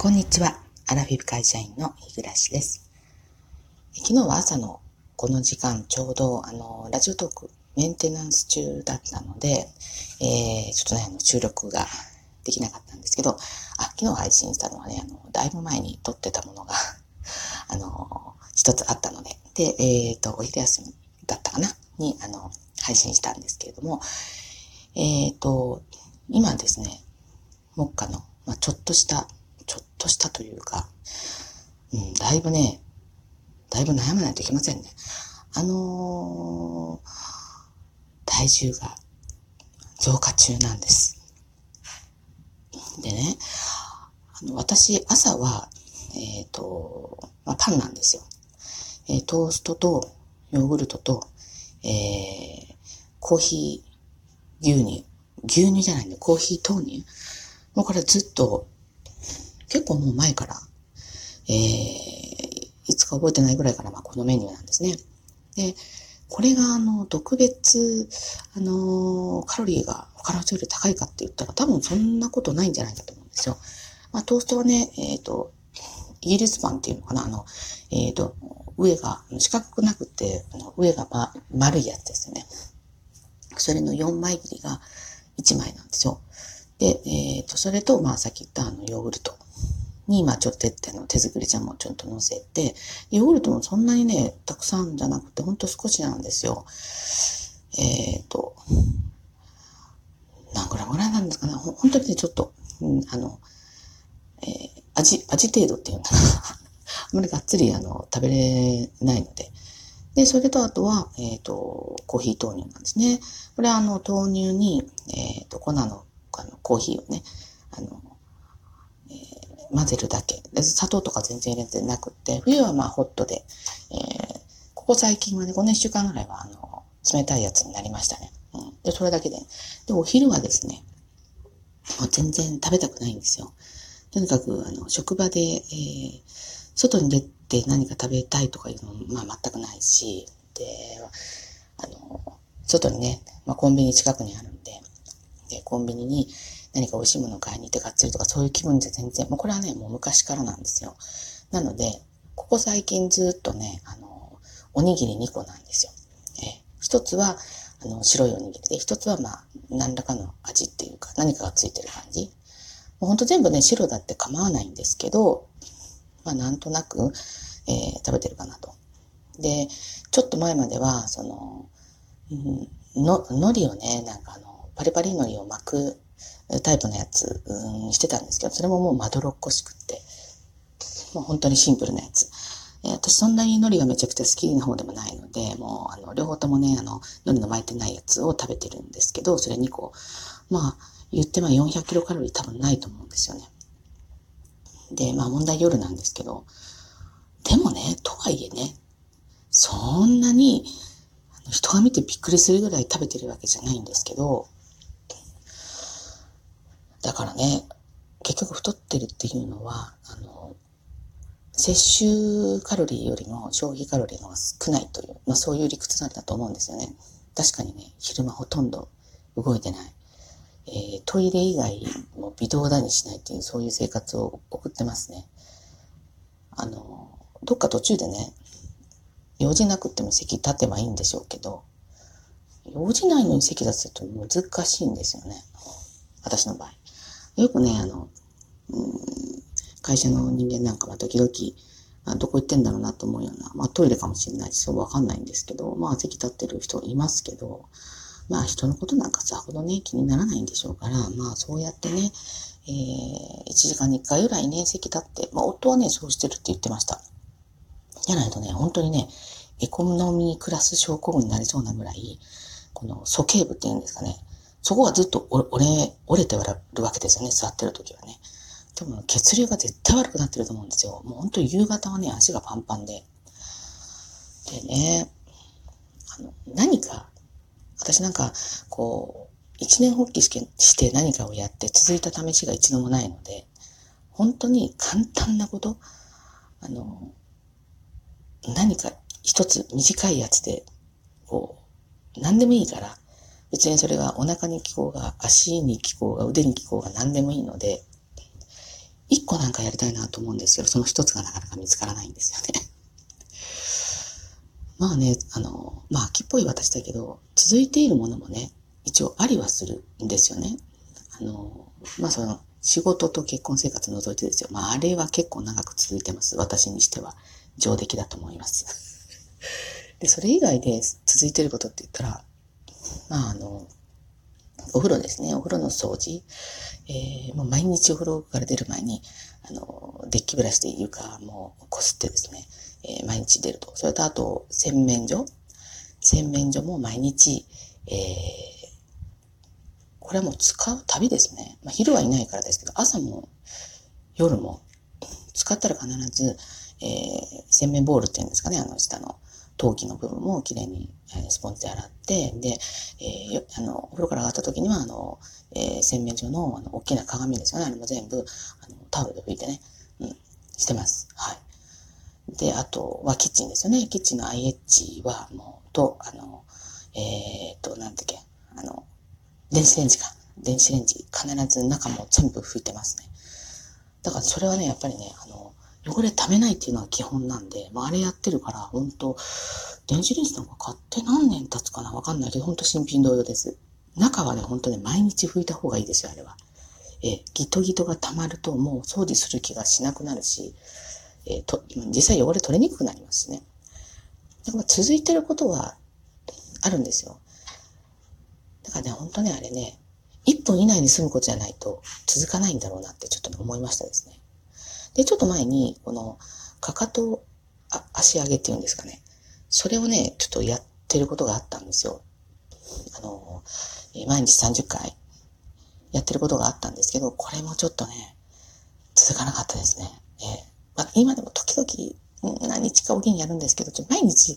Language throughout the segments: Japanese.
こんにちは。アラフィフ会社員の日暮です。昨日は朝のこの時間、ちょうど、あの、ラジオトーク、メンテナンス中だったので、えー、ちょっとね、あの、収録ができなかったんですけど、あ、昨日配信したのはね、あの、だいぶ前に撮ってたものが あの、一つあったので、で、えっ、ー、と、お昼休みだったかな？に、あの、配信したんですけれども、えっ、ー、と、今ですね、目下の、まあ、ちょっとしたちょっとしたというか、うん、だいぶね、だいぶ悩まないといけませんね。あのー、体重が増加中なんです。でね、あの私、朝は、えっ、ー、と、まあ、パンなんですよ。えー、トーストとヨーグルトと、えー、コーヒー牛乳。牛乳じゃないんで、コーヒー豆乳。もうこれずっと結構もう前から、えー、いつか覚えてないぐらいから、まあ、このメニューなんですね。で、これが、あの、特別、あの、カロリーが他の人より高いかって言ったら、多分そんなことないんじゃないかと思うんですよ。まあ、トーストはね、えっ、ー、と、イギリスパンっていうのかな、あの、えっ、ー、と、上が四角くなくて、上が、ま、丸いやつですよね。それの4枚切りが1枚なんですよ。で、えっ、ー、と、それと、まあ、さっき言ったあの、ヨーグルトに、まあ、ちょっと手の手作りジャムをちょっと乗せて、ヨーグルトもそんなにね、たくさんじゃなくて、ほんと少しなんですよ。えっ、ー、と、何グラムぐらいなんですかね。ほ本当にね、ちょっと、うん、あの、えー、味、味程度っていうんだな。あまりがっつり、あの、食べれないので。で、それとあとは、えっ、ー、と、コーヒー豆乳なんですね。これは、あの、豆乳に、えっ、ー、と、粉の、あの、コーヒーをね、あの、混ぜるだけ。砂糖とか全然入れてなくて、冬はまあホットで、えー、ここ最近はね、この1週間ぐらいはあの、冷たいやつになりましたね。うん。で、それだけで。で、お昼はですね、もう全然食べたくないんですよ。とにかく、あの、職場で、えー、外に出て何か食べたいとかいうのも、まあ全くないし、で、あの、外にね、まあコンビニ近くにあるんで、で、コンビニに、何か美味しいものを買いに行ってがっつりとかそういう気分じゃ全然、もうこれはね、もう昔からなんですよ。なので、ここ最近ずっとね、あの、おにぎり2個なんですよ。え一つは、あの、白いおにぎりで、一つはまあ、何らかの味っていうか、何かがついてる感じ。もうほんと全部ね、白だって構わないんですけど、まあ、なんとなく、えー、食べてるかなと。で、ちょっと前までは、その、うん、の、海苔をね、なんかあの、リパリ海苔を巻くタイプのやつ、うん、してたんですけど、それももうまどろっこしくって、もう本当にシンプルなやつ。えー、私そんなに海苔がめちゃくちゃ好きな方でもないので、もう、あの、両方ともね、あの、海苔の巻いてないやつを食べてるんですけど、それ2個。まあ、言ってまあ400キロカロリー多分ないと思うんですよね。で、まあ問題夜なんですけど、でもね、とはいえね、そんなに、人が見てびっくりするぐらい食べてるわけじゃないんですけど、だからね、結局太ってるっていうのは、あの、摂取カロリーよりも消費カロリーの方が少ないという、まあそういう理屈なんだと思うんですよね。確かにね、昼間ほとんど動いてない。えー、トイレ以外も微動だにしないっていう、そういう生活を送ってますね。あの、どっか途中でね、用事なくても席立てばいいんでしょうけど、用事ないのに席立つと難しいんですよね。私の場合。よくね、あの、うん、会社の人間なんかは時々、あどこ行ってんだろうなと思うような、まあトイレかもしれないし、そうわかんないんですけど、まあ席立ってる人いますけど、まあ人のことなんかさほどね、気にならないんでしょうから、まあそうやってね、えー、1時間に1回ぐらいね、席立って、まあ夫はね、そうしてるって言ってました。じゃないとね、本当にね、エコノミークラス症候群になりそうなぐらい、この鼠径部っていうんですかね、そこはずっと折れ、折れてるわけですよね、座ってる時はね。でも血流が絶対悪くなってると思うんですよ。もう本当に夕方はね、足がパンパンで。でね、あの、何か、私なんか、こう、一年発起して何かをやって続いた試しが一度もないので、本当に簡単なこと、あの、何か一つ短いやつで、こう、何でもいいから、別にそれがお腹に効こうが、足に効こうが、腕に効こうが何でもいいので、一個なんかやりたいなと思うんですけど、その一つがなかなか見つからないんですよね。まあね、あの、まあ秋っぽい私だけど、続いているものもね、一応ありはするんですよね。あの、まあその、仕事と結婚生活除いてですよ。まああれは結構長く続いてます。私にしては上出来だと思います。で、それ以外で続いてることって言ったら、まああの、お風呂ですね。お風呂の掃除。えー、もう毎日お風呂から出る前に、あの、デッキブラシで床もこすってですね、えー、毎日出ると。それとあと、洗面所。洗面所も毎日、えー、これはもう使う旅ですね。まあ、昼はいないからですけど、朝も夜も使ったら必ず、えー、洗面ボールっていうんですかね、あの下の陶器の部分もきれいに、え、スポンジで洗って、で、えー、あの、お風呂から上がった時には、あの、えー、洗面所のあの大きな鏡ですよね、あれも全部、あの、タオルで拭いてね、うん、してます。はい。で、あとはキッチンですよね。キッチンの IH はもう、と、あの、えっ、ー、と、なんだっけ、あの、電子レンジか。電子レンジ、必ず中も全部拭いてますね。だからそれはね、やっぱりね、あの、汚れ溜めないっていうのは基本なんで、まあ、あれやってるから、本当電子レンジなんか買って何年経つかなわかんないけど、本当新品同様です。中はね、本当ね、毎日拭いた方がいいですよ、あれは。えギトギトが溜まるともう掃除する気がしなくなるし、えー、と、実際汚れ取れにくくなりますしね。でも続いてることはあるんですよ。だからね、本当ね、あれね、1分以内に済むことじゃないと続かないんだろうなってちょっと、思いましたですね。で、ちょっと前に、この、かかとあ足上げっていうんですかね。それをね、ちょっとやってることがあったんですよ。あの、毎日30回やってることがあったんですけど、これもちょっとね、続かなかったですね。えーまあ、今でも時々何日かおきにやるんですけど、ちょ毎日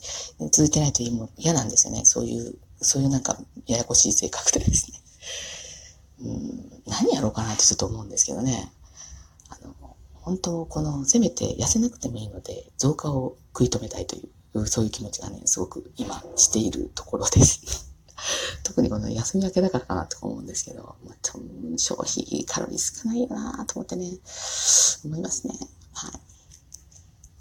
続いてないとも嫌なんですよね。そういう、そういうなんかややこしい性格でですね。うん、何やろうかなってちょっと思うんですけどね。本当、この、せめて痩せなくてもいいので、増加を食い止めたいという、そういう気持ちがね、すごく今しているところです。特にこの休み明けだからかなとか思うんですけど、まあ、消費カロリー少ないよなと思ってね、思いますね。はい。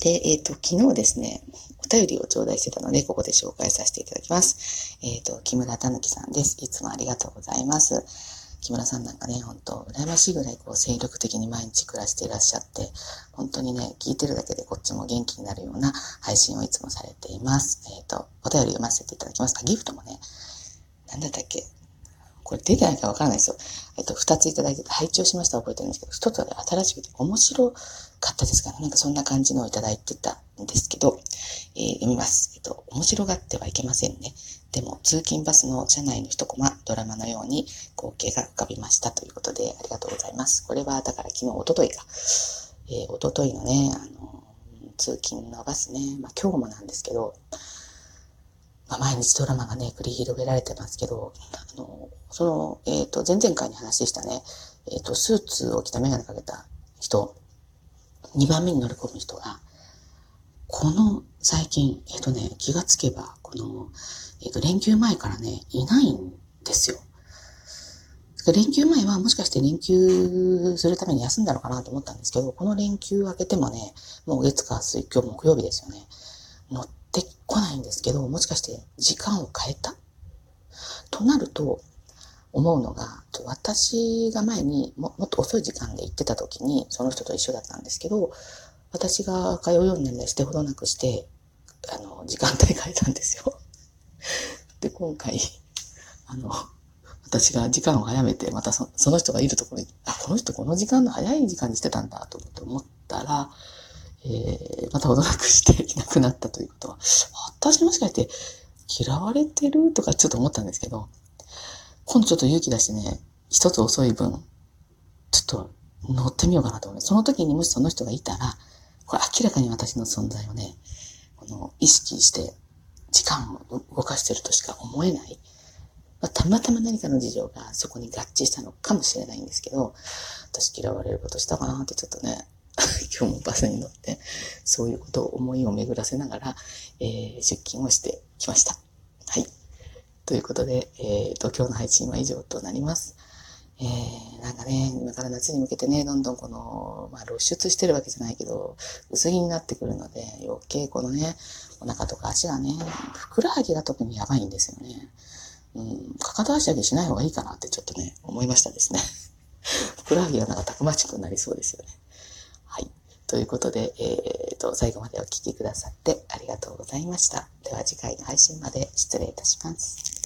で、えっ、ー、と、昨日ですね、お便りを頂戴してたので、ここで紹介させていただきます。えっ、ー、と、木村たぬきさんです。いつもありがとうございます。木村さんなんかね、ほんと、羨ましいぐらいこう精力的に毎日暮らしていらっしゃって、本当にね、聞いてるだけでこっちも元気になるような配信をいつもされています。えっ、ー、と、お便り読ませていただきます。あ、ギフトもね、なんだったっけ？これ出てないかわからないですよ。えっと、二ついただいてて、配置をしました覚えてるんですけど、一つはね、新しくて面白かったですから、なんかそんな感じのをいただいてたんですけど、えー、読みます。えっと、面白がってはいけませんね。でも、通勤バスの車内の一コマ、ドラマのように光景が浮かびましたということで、ありがとうございます。これは、だから昨日、おとといか。えー、おとといのね、あの、通勤のバスね、まあ今日もなんですけど、まあ、毎日ドラマがね、繰り広げられてますけど、あの、その、えっ、ー、と、前々回に話したね、えっ、ー、と、スーツを着たメガネかけた人、2番目に乗り込む人が、この最近、えっ、ー、とね、気がつけば、この、えっ、と、連休前からね、いないんですよ。連休前はもしかして連休するために休んだのかなと思ったんですけど、この連休明けてもね、もう月火水、今日木曜日ですよね。乗ってこないんですけど、もしかして時間を変えた？となると、思うのが、私が前にももっと遅い時間で行ってた時に、その人と一緒だったんですけど、私が通うようになりしてほどなくして、あの、時間帯変えたんですよ。で、今回、あの、私が時間を早めて、またその人がいるところに、あ、この人この時間の早い時間にしてたんだと思ったら、えー、またほどなくしていなくなったということは、私もしかして嫌われてるとかちょっと思ったんですけど、今度ちょっと勇気出してね、一つ遅い分、ちょっと乗ってみようかなと思う。その時にもしその人がいたら、これ明らかに私の存在をね、この意識して時間を動かしてるとしか思えない。まあ、たまたま何かの事情がそこに合致したのかもしれないんですけど、私嫌われることしたかなってちょっとね、今日もバスに乗って、そういうことを思いを巡らせながら、えー、出勤をしてきました。はい。ということで、え、ー、と、今日の配信は以上となります。えー、なんかね、今から夏に向けてね、どんどんこの、まあ露出してるわけじゃないけど、薄着になってくるので、余計このね、お腹とか足がね、ふくらはぎが特にやばいんですよね。うん、かかと足上げしない方がいいかなってちょっとね、思いましたですね。ふくらはぎがなんかたくましくなりそうですよね。はい。ということで、えー、と、最後までお聴きくださってありがとうございました。では次回の配信まで失礼いたします。